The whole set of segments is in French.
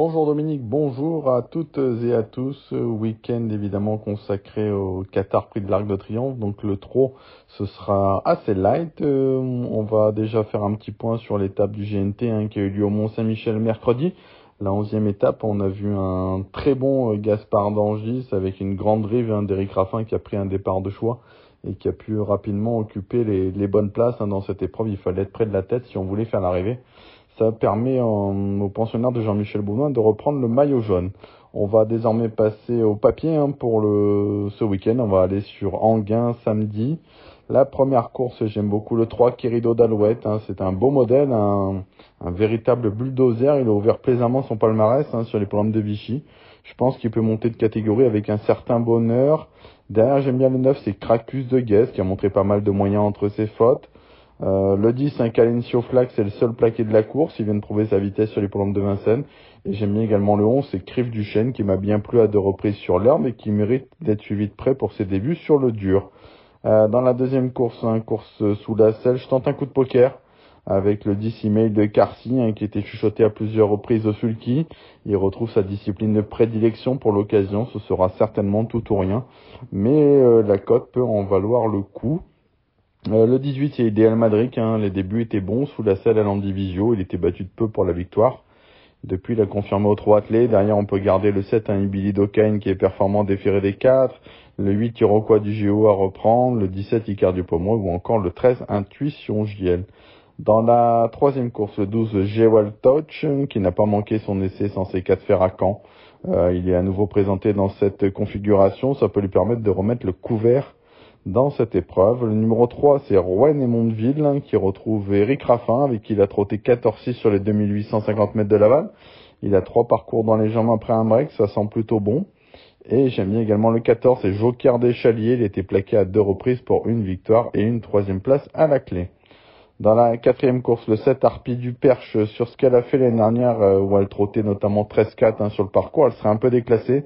Bonjour Dominique, bonjour à toutes et à tous. Week-end évidemment consacré au Qatar Prix de l'Arc de Triomphe. Donc le trot, ce sera assez light. Euh, on va déjà faire un petit point sur l'étape du GNT hein, qui a eu lieu au Mont-Saint-Michel mercredi. La onzième étape, on a vu un très bon euh, Gaspard d'Angis avec une grande drive hein, d'Eric Raffin qui a pris un départ de choix et qui a pu rapidement occuper les, bonnes places hein, dans cette épreuve. Il fallait être près de la tête si on voulait faire l'arrivée ça permet aux pensionnaires de Jean-Michel Bounois de reprendre le maillot jaune. On va désormais passer au papier hein, pour le, ce week-end. On va aller sur Anguin samedi. La première course, j'aime beaucoup le 3 Querido d'Alouette. Hein. C'est un beau modèle, un, véritable bulldozer. Il a ouvert plaisamment son palmarès hein, sur les programmes de Vichy. Je pense qu'il peut monter de catégorie avec un certain bonheur. Derrière, j'aime bien le 9, c'est Cracus de Guest qui a montré pas mal de moyens entre ses fautes. Euh, le 10, un Calencio Flax, c'est le seul plaqué de la course. Il vient de trouver sa vitesse sur les programmes de Vincennes. Et j'aime bien également le 11, c'est Criff du Chêne, qui m'a bien plu à deux reprises sur l'herbe et qui mérite d'être suivi de près pour ses débuts sur le dur. Euh, dans la deuxième course, un course sous la selle, je tente un coup de poker avec le 10 email de Carcy, hein, qui était chuchoté à plusieurs reprises au sulky. Il retrouve sa discipline de prédilection pour l'occasion. Ce sera certainement tout ou rien. Mais euh, la cote peut en valoir le coup. Euh, le 18, c'est Idéal Madrid. Hein. Les débuts étaient bons sous la selle à l'Andivisio. Il était battu de peu pour la victoire. Depuis, il a confirmé aux trois athlètes. Derrière, on peut garder le 7, un Ibili Dokane qui est performant déféré des 4. Le 8, Iroquois du Géo à reprendre. Le 17, Icar du. Ou encore le 13, Intuition JL. Dans la troisième course, le 12, Gewal Touch, qui n'a pas manqué son essai sans ses 4 fers à. Euh, il est à nouveau présenté dans cette configuration. Ça peut lui permettre de remettre le couvert dans cette épreuve. Le numéro 3, c'est Rouen et Mondeville hein, qui retrouve Eric Raffin avec qui il a trotté 14-6 sur les 2850 mètres de Laval. Il a trois parcours dans les jambes après un break, ça sent plutôt bon. Et j'aime bien également le 14, c'est Joker des Chaliers. Il était plaqué à deux reprises pour une victoire et une troisième place à la clé. Dans la quatrième course, le 7 Harpie du Perche, sur ce qu'elle a fait l'année dernière, euh, où elle trottait notamment 13-4 hein, sur le parcours, elle serait un peu déclassée.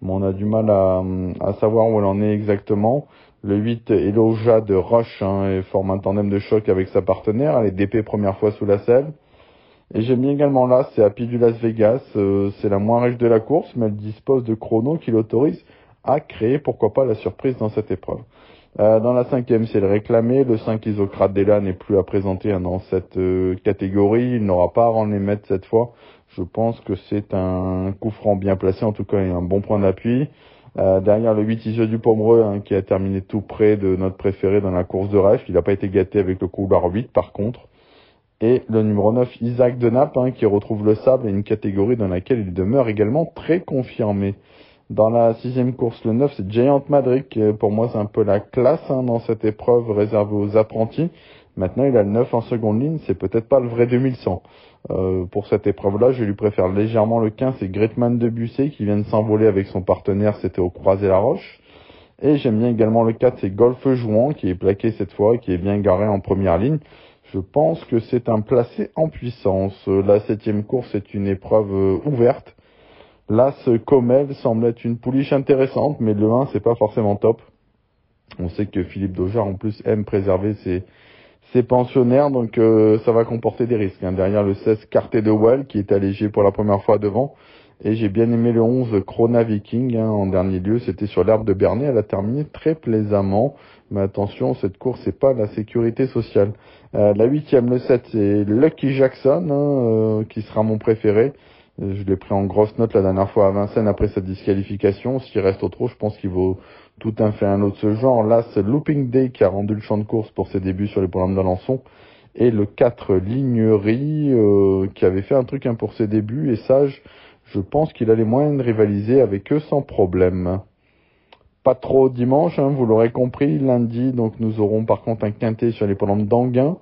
Mais on a du mal à, à savoir où elle en est exactement. Le 8, Eloja de Roche, hein, et forme un tandem de choc avec sa partenaire. Elle est DP première fois sous la selle. Et j'aime bien également là, c'est Happy du Las Vegas. Euh, c'est la moins riche de la course, mais elle dispose de chrono qui l'autorise à créer, pourquoi pas, la surprise dans cette épreuve. Euh, dans la cinquième, c'est le réclamé. Le 5 Isocrate Della n'est plus à présenter hein, dans cette euh, catégorie. Il n'aura pas à en émettre cette fois. Je pense que c'est un coup franc bien placé, en tout cas, a un bon point d'appui. Euh, derrière le 8 Iseux du Pomereux, hein, qui a terminé tout près de notre préféré dans la course de rêve. Il n'a pas été gâté avec le couloir 8 par contre. Et le numéro 9, Isaac de Naples, hein, qui retrouve le sable et une catégorie dans laquelle il demeure également très confirmé. Dans la sixième course, le 9, c'est Giant Madrid, qui pour moi c'est un peu la classe hein, dans cette épreuve réservée aux apprentis. Maintenant, il a le 9 en seconde ligne, c'est peut-être pas le vrai 2100. Euh, pour cette épreuve-là, je lui préfère légèrement le 15, c'est Gretman de Busset qui vient de s'envoler avec son partenaire, c'était au Croisé la Roche. Et j'aime bien également le 4, c'est Golf Jouan qui est plaqué cette fois, qui est bien garé en première ligne. Je pense que c'est un placé en puissance. La septième course est une épreuve euh, ouverte. Là, ce Comel semble être une pouliche intéressante, mais le 1, c'est pas forcément top. On sait que Philippe Daujar, en plus, aime préserver ses, c'est pensionnaire, donc euh, ça va comporter des risques. Hein. Derrière le 16 Carté de Well, qui est allégé pour la première fois devant. Et j'ai bien aimé le 11 Krona Viking hein, en dernier lieu. C'était sur l'herbe de Bernay. Elle a terminé très plaisamment. Mais attention, cette course, c'est pas la sécurité sociale. Euh, la huitième, le 7, c'est Lucky Jackson, hein, euh, qui sera mon préféré. Je l'ai pris en grosse note la dernière fois à Vincennes après sa disqualification. S'il reste au trop, je pense qu'il vaut tout un fait un autre ce genre. Là, c'est Looping Day qui a rendu le champ de course pour ses débuts sur les programmes d'Alençon. Et le 4 Lignerie euh, qui avait fait un truc hein, pour ses débuts. Et Sage, je pense qu'il a les moyens de rivaliser avec eux sans problème. Pas trop dimanche, hein, vous l'aurez compris. Lundi, donc nous aurons par contre un quintet sur les programmes d'Anguin.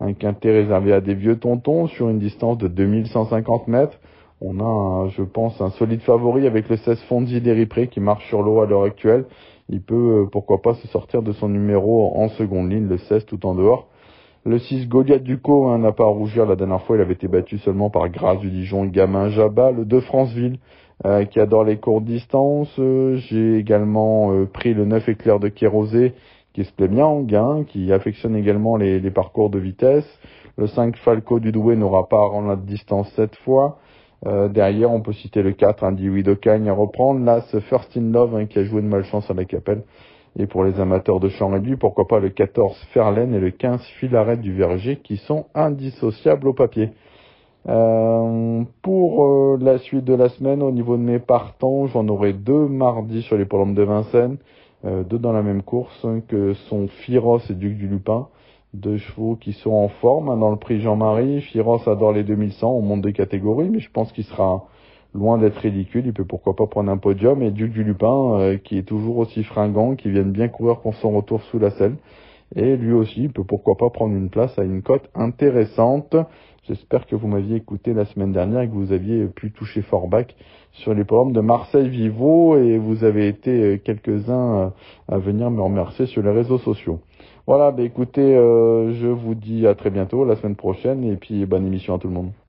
Un quintet réservé à des vieux tontons sur une distance de 2150 mètres. On a, je pense, un solide favori avec le 16 Fondi d'Eripré qui marche sur l'eau à l'heure actuelle il peut euh, pourquoi pas se sortir de son numéro en seconde ligne, le 16 tout en dehors. Le 6 Goliath Ducot hein, n'a pas à rougir, la dernière fois il avait été battu seulement par Grâce du Dijon, Gamin Jabba, le 2 Franceville euh, qui adore les courtes distances. Euh, j'ai également pris le 9 Éclair de Kérosé qui se plaît bien en gain, qui affectionne également les, les parcours de vitesse. Le 5 Falco du Douai n'aura pas à rendre la distance cette fois. Euh, derrière, on peut citer le 4, Andy Widocagne à reprendre. Là, ce First in Love hein, qui a joué de malchance à la Capelle. Et pour les amateurs de chant réduit, pourquoi pas le 14 Ferlaine et le 15 Filaret du Verger qui sont indissociables au papier. Euh, pour euh, la suite de la semaine, au niveau de mes partants, j'en aurai deux mardi sur les polombes de Vincennes, deux dans la même course, hein, que sont Firos et Duc du Lupin, deux chevaux qui sont en forme hein, dans le prix Jean-Marie. Firos adore les 2100, on monte de catégorie, mais je pense qu'il sera loin d'être ridicule. Il peut pourquoi pas prendre un podium. Et Duc du Lupin, euh, qui est toujours aussi fringant, qui vient bien courir pour son retour sous la selle. Et lui aussi, peut pourquoi pas prendre une place à une cote intéressante. J'espère que vous m'aviez écouté la semaine dernière et que vous aviez pu toucher Forbach sur les programmes de Marseille Vivo et vous avez été euh, quelques-uns euh, à venir me remercier sur les réseaux sociaux. Voilà, bah écoutez, je vous dis à très bientôt, la semaine prochaine, et puis bonne émission à tout le monde.